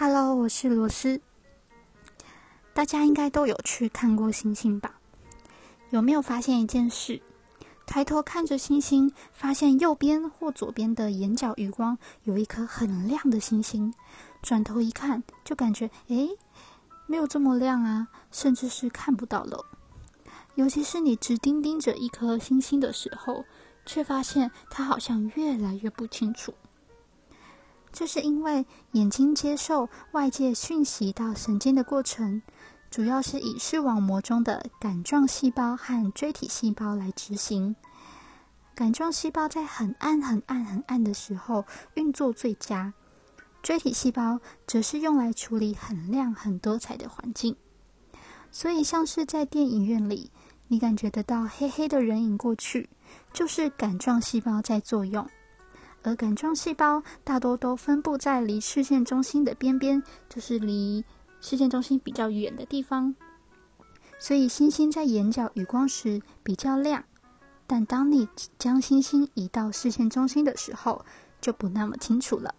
Hello，我是罗斯。大家应该都有去看过星星吧？有没有发现一件事？抬头看着星星，发现右边或左边的眼角余光有一颗很亮的星星。转头一看，就感觉诶，没有这么亮啊，甚至是看不到了。尤其是你直盯盯着一颗星星的时候，却发现它好像越来越不清楚。这是因为眼睛接受外界讯息到神经的过程，主要是以视网膜中的杆状细胞和锥体细胞来执行。杆状细胞在很暗、很暗、很暗的时候运作最佳，锥体细胞则是用来处理很亮、很多彩的环境。所以，像是在电影院里，你感觉得到黑黑的人影过去，就是杆状细胞在作用。而杆状细胞大多都分布在离视线中心的边边，就是离视线中心比较远的地方。所以星星在眼角余光时比较亮，但当你将星星移到视线中心的时候，就不那么清楚了。